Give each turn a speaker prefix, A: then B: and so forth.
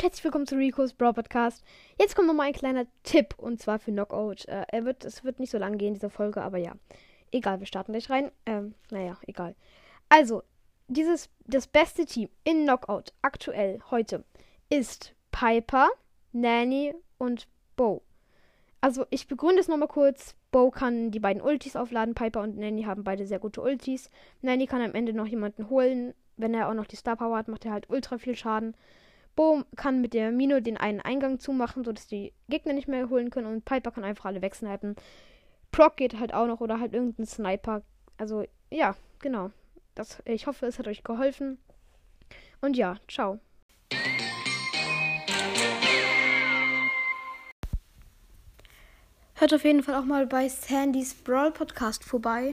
A: herzlich willkommen zu Rico's Brawl Podcast. Jetzt kommt nochmal ein kleiner Tipp und zwar für Knockout. Äh, er wird, es wird nicht so lang gehen, diese Folge, aber ja. Egal, wir starten gleich rein. Ähm, naja, egal. Also, dieses, das beste Team in Knockout aktuell heute ist Piper, Nanny und Bo. Also, ich begründe es nochmal kurz. Bo kann die beiden Ultis aufladen. Piper und Nanny haben beide sehr gute Ultis. Nanny kann am Ende noch jemanden holen. Wenn er auch noch die Star Power hat, macht er halt ultra viel Schaden. Bo kann mit der Mino den einen Eingang zumachen, sodass die Gegner nicht mehr holen können. Und Piper kann einfach alle wegsnipen. Proc geht halt auch noch oder halt irgendein Sniper. Also, ja, genau. Das, ich hoffe, es hat euch geholfen. Und ja, ciao. Hört auf jeden Fall auch mal bei Sandys Brawl Podcast vorbei.